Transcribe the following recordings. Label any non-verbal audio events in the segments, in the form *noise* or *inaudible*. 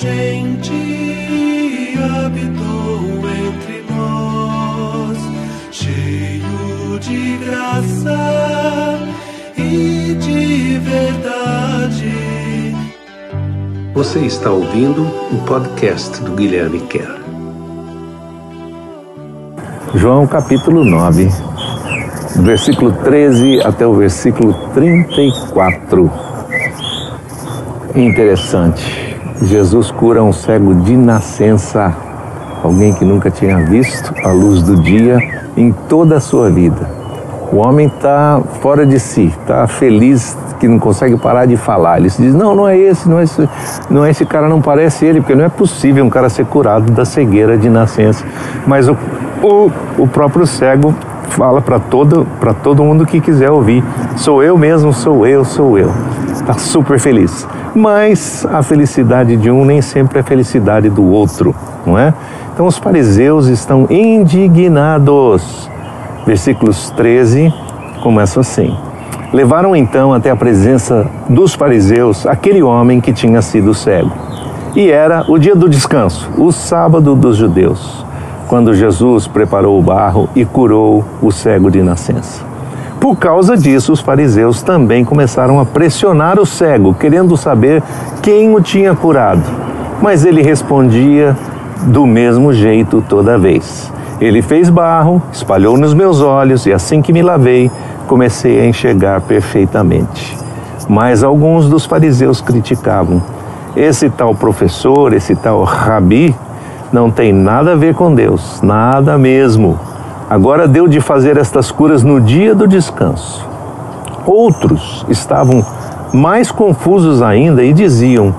gente habitou entre nós, cheio de graça e de verdade. Você está ouvindo o podcast do Guilherme Kerr. João capítulo 9, versículo 13 até o versículo 34. Interessante. Jesus cura um cego de nascença, alguém que nunca tinha visto a luz do dia em toda a sua vida. O homem está fora de si, está feliz que não consegue parar de falar. Ele se diz: não, não é esse, não é esse, não é esse cara, não parece ele, porque não é possível um cara ser curado da cegueira de nascença. Mas o, o, o próprio cego fala para todo, todo mundo que quiser ouvir: sou eu mesmo, sou eu, sou eu. Está super feliz. Mas a felicidade de um nem sempre é a felicidade do outro, não é? Então os fariseus estão indignados versículos 13 começa assim: Levaram então até a presença dos fariseus aquele homem que tinha sido cego. E era o dia do descanso, o sábado dos judeus, quando Jesus preparou o barro e curou o cego de nascença. Por causa disso, os fariseus também começaram a pressionar o cego, querendo saber quem o tinha curado. Mas ele respondia do mesmo jeito toda vez. Ele fez barro, espalhou nos meus olhos e assim que me lavei, comecei a enxergar perfeitamente. Mas alguns dos fariseus criticavam. Esse tal professor, esse tal rabi, não tem nada a ver com Deus, nada mesmo. Agora deu de fazer estas curas no dia do descanso. Outros estavam mais confusos ainda e diziam: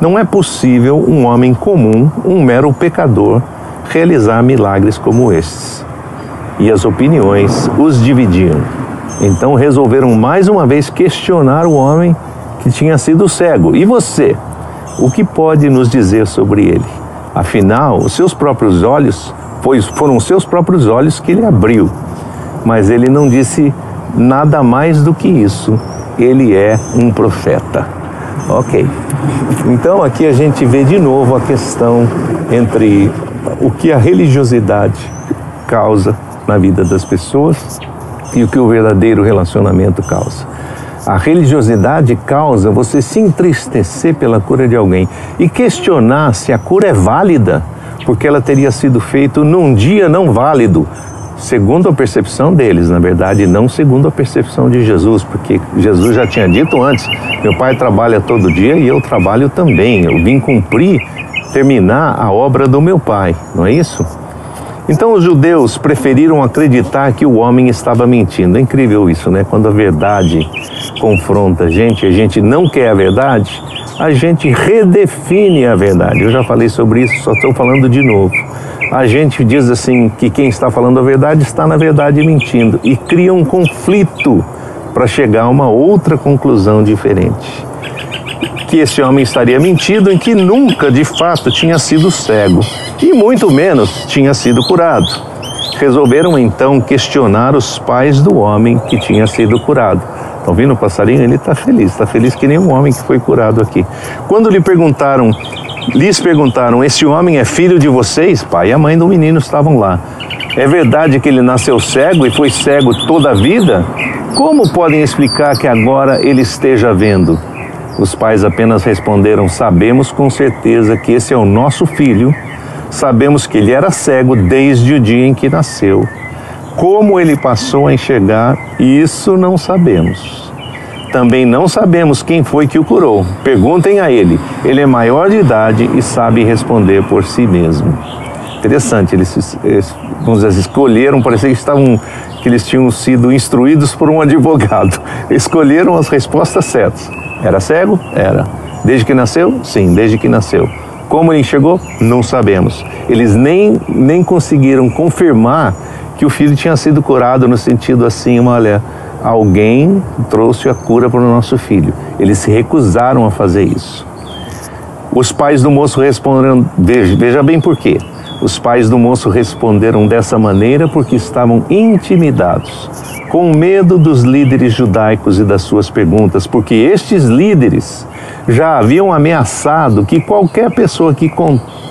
Não é possível um homem comum, um mero pecador, realizar milagres como estes. E as opiniões os dividiam. Então resolveram mais uma vez questionar o homem que tinha sido cego. E você? O que pode nos dizer sobre ele? Afinal, os seus próprios olhos, pois foram seus próprios olhos que ele abriu. Mas ele não disse nada mais do que isso. Ele é um profeta. Ok. Então aqui a gente vê de novo a questão entre o que a religiosidade causa na vida das pessoas e o que o verdadeiro relacionamento causa. A religiosidade causa você se entristecer pela cura de alguém e questionar se a cura é válida, porque ela teria sido feita num dia não válido, segundo a percepção deles, na verdade, não segundo a percepção de Jesus, porque Jesus já tinha dito antes: meu pai trabalha todo dia e eu trabalho também. Eu vim cumprir terminar a obra do meu pai, não é isso? Então os judeus preferiram acreditar que o homem estava mentindo. É incrível isso, né? Quando a verdade confronta a gente, a gente não quer a verdade, a gente redefine a verdade. Eu já falei sobre isso, só estou falando de novo. A gente diz assim que quem está falando a verdade está na verdade mentindo e cria um conflito para chegar a uma outra conclusão diferente que esse homem estaria mentindo em que nunca de fato tinha sido cego e muito menos tinha sido curado. Resolveram então questionar os pais do homem que tinha sido curado. Estão vendo o passarinho? Ele está feliz, está feliz que nem um homem que foi curado aqui. Quando lhe perguntaram, lhes perguntaram: Esse homem é filho de vocês? Pai e a mãe do menino estavam lá. É verdade que ele nasceu cego e foi cego toda a vida? Como podem explicar que agora ele esteja vendo? Os pais apenas responderam: Sabemos com certeza que esse é o nosso filho, sabemos que ele era cego desde o dia em que nasceu. Como ele passou a enxergar, isso não sabemos. Também não sabemos quem foi que o curou. Perguntem a ele. Ele é maior de idade e sabe responder por si mesmo. Interessante, eles, eles vamos dizer, escolheram, parecia que estavam que eles tinham sido instruídos por um advogado. *laughs* Escolheram as respostas certas. Era cego? Era. Desde que nasceu? Sim, desde que nasceu. Como ele chegou? Não sabemos. Eles nem, nem conseguiram confirmar que o filho tinha sido curado no sentido assim, olha, alguém trouxe a cura para o nosso filho. Eles se recusaram a fazer isso. Os pais do moço responderam, veja, veja bem por quê. Os pais do moço responderam dessa maneira porque estavam intimidados com medo dos líderes judaicos e das suas perguntas, porque estes líderes já haviam ameaçado que qualquer pessoa que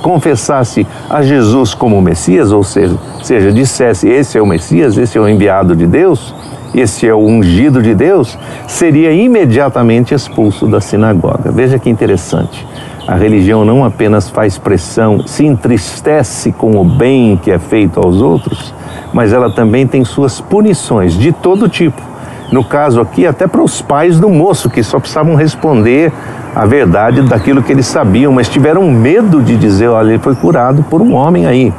confessasse a Jesus como Messias, ou seja, seja, dissesse esse é o Messias, esse é o enviado de Deus, esse é o ungido de Deus, seria imediatamente expulso da sinagoga. Veja que interessante. A religião não apenas faz pressão, se entristece com o bem que é feito aos outros, mas ela também tem suas punições de todo tipo. No caso aqui, até para os pais do moço, que só precisavam responder a verdade daquilo que eles sabiam, mas tiveram medo de dizer: olha, ele foi curado por um homem aí.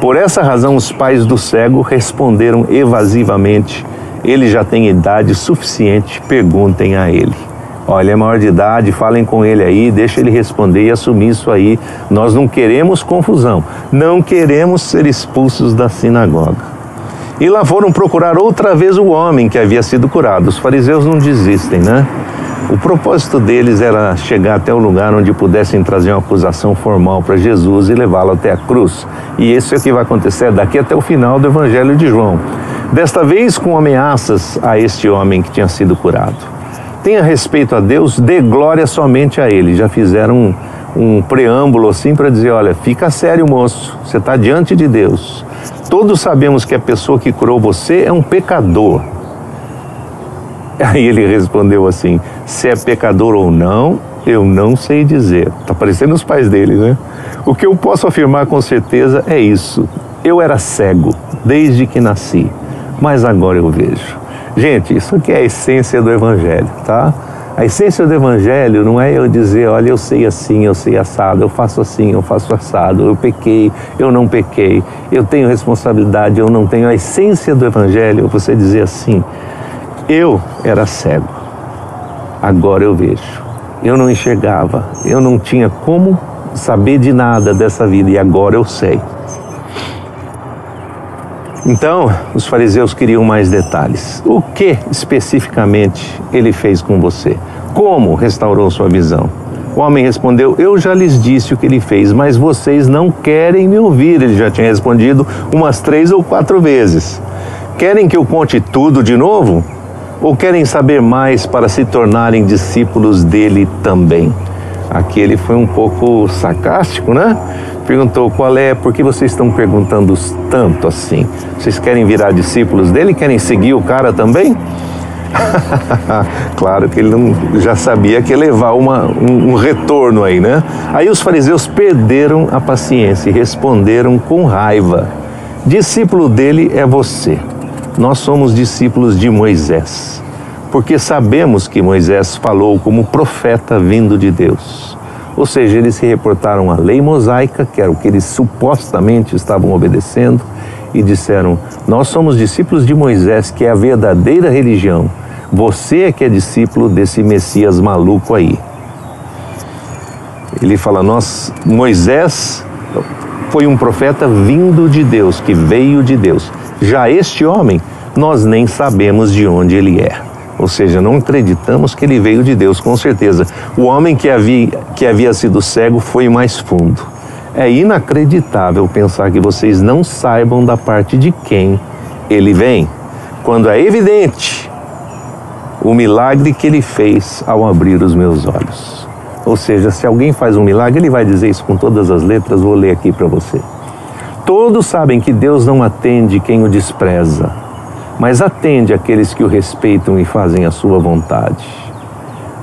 Por essa razão, os pais do cego responderam evasivamente: ele já tem idade suficiente, perguntem a ele. Olha, é maior de idade, falem com ele aí, deixa ele responder e assumir isso aí. Nós não queremos confusão, não queremos ser expulsos da sinagoga. E lá foram procurar outra vez o homem que havia sido curado. Os fariseus não desistem, né? O propósito deles era chegar até o lugar onde pudessem trazer uma acusação formal para Jesus e levá-lo até a cruz. E isso é o que vai acontecer daqui até o final do Evangelho de João. Desta vez com ameaças a este homem que tinha sido curado tenha respeito a Deus, dê glória somente a Ele. Já fizeram um, um preâmbulo assim para dizer: olha, fica sério, moço, você está diante de Deus. Todos sabemos que a pessoa que curou você é um pecador. Aí ele respondeu assim: se é pecador ou não, eu não sei dizer. Está parecendo os pais dele, né? O que eu posso afirmar com certeza é isso. Eu era cego desde que nasci, mas agora eu vejo. Gente, isso aqui é a essência do Evangelho, tá? A essência do Evangelho não é eu dizer, olha, eu sei assim, eu sei assado, eu faço assim, eu faço assado, eu pequei, eu não pequei, eu tenho responsabilidade, eu não tenho. A essência do Evangelho é você dizer assim: eu era cego, agora eu vejo. Eu não enxergava, eu não tinha como saber de nada dessa vida e agora eu sei. Então, os fariseus queriam mais detalhes. O que especificamente ele fez com você? Como restaurou sua visão? O homem respondeu: Eu já lhes disse o que ele fez, mas vocês não querem me ouvir. Ele já tinha respondido umas três ou quatro vezes. Querem que eu conte tudo de novo? Ou querem saber mais para se tornarem discípulos dele também? Aqui ele foi um pouco sarcástico, né? Perguntou qual é, por que vocês estão perguntando tanto assim? Vocês querem virar discípulos dele? Querem seguir o cara também? *laughs* claro que ele não, já sabia que ia levar uma, um, um retorno aí, né? Aí os fariseus perderam a paciência e responderam com raiva: Discípulo dele é você. Nós somos discípulos de Moisés, porque sabemos que Moisés falou como profeta vindo de Deus. Ou seja, eles se reportaram à lei mosaica, que era o que eles supostamente estavam obedecendo, e disseram: Nós somos discípulos de Moisés, que é a verdadeira religião. Você é que é discípulo desse Messias maluco aí. Ele fala: Nós, Moisés foi um profeta vindo de Deus, que veio de Deus. Já este homem, nós nem sabemos de onde ele é. Ou seja, não acreditamos que ele veio de Deus, com certeza. O homem que havia, que havia sido cego foi mais fundo. É inacreditável pensar que vocês não saibam da parte de quem ele vem, quando é evidente o milagre que ele fez ao abrir os meus olhos. Ou seja, se alguém faz um milagre, ele vai dizer isso com todas as letras, vou ler aqui para você. Todos sabem que Deus não atende quem o despreza mas atende aqueles que o respeitam e fazem a sua vontade.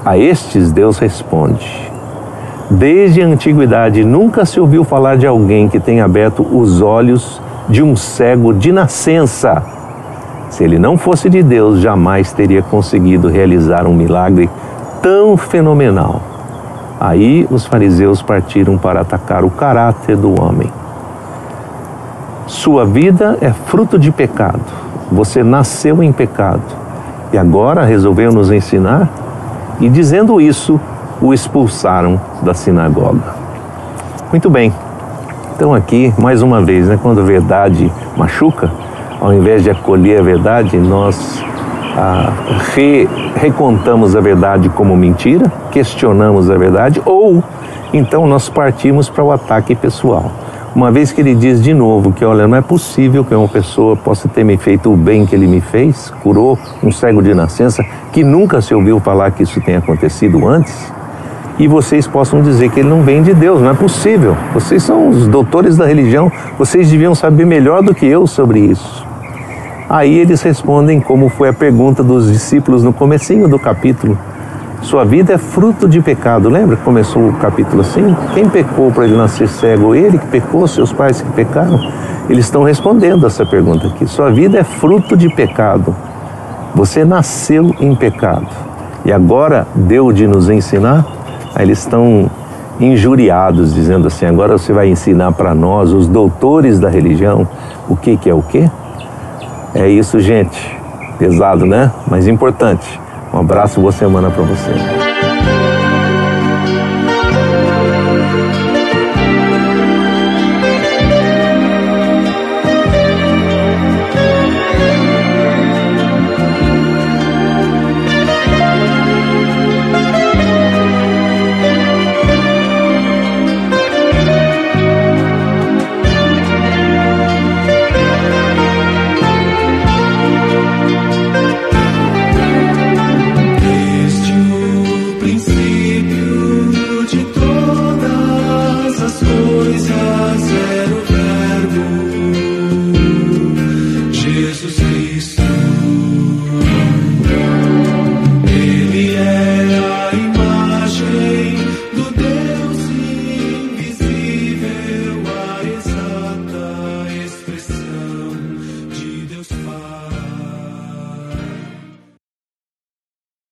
A estes Deus responde. Desde a antiguidade nunca se ouviu falar de alguém que tenha aberto os olhos de um cego de nascença. Se ele não fosse de Deus, jamais teria conseguido realizar um milagre tão fenomenal. Aí os fariseus partiram para atacar o caráter do homem. Sua vida é fruto de pecado você nasceu em pecado e agora resolveu nos ensinar? E dizendo isso, o expulsaram da sinagoga. Muito bem. Então aqui, mais uma vez, né, quando a verdade machuca, ao invés de acolher a verdade, nós ah, re, recontamos a verdade como mentira, questionamos a verdade, ou então nós partimos para o ataque pessoal. Uma vez que ele diz de novo que, olha, não é possível que uma pessoa possa ter me feito o bem que ele me fez, curou um cego de nascença, que nunca se ouviu falar que isso tenha acontecido antes. e vocês possam dizer que ele não vem de Deus, não é possível. Vocês são os doutores da religião, vocês deviam saber melhor do que eu sobre isso. Aí eles respondem como foi a pergunta dos discípulos no comecinho do capítulo. Sua vida é fruto de pecado. Lembra que começou o capítulo assim? Quem pecou para ele nascer cego? Ele que pecou, seus pais que pecaram? Eles estão respondendo essa pergunta aqui. Sua vida é fruto de pecado. Você nasceu em pecado. E agora deu de nos ensinar? Aí eles estão injuriados, dizendo assim: agora você vai ensinar para nós, os doutores da religião, o que, que é o quê? É isso, gente. Pesado, né? Mas importante. Um abraço, boa semana para você.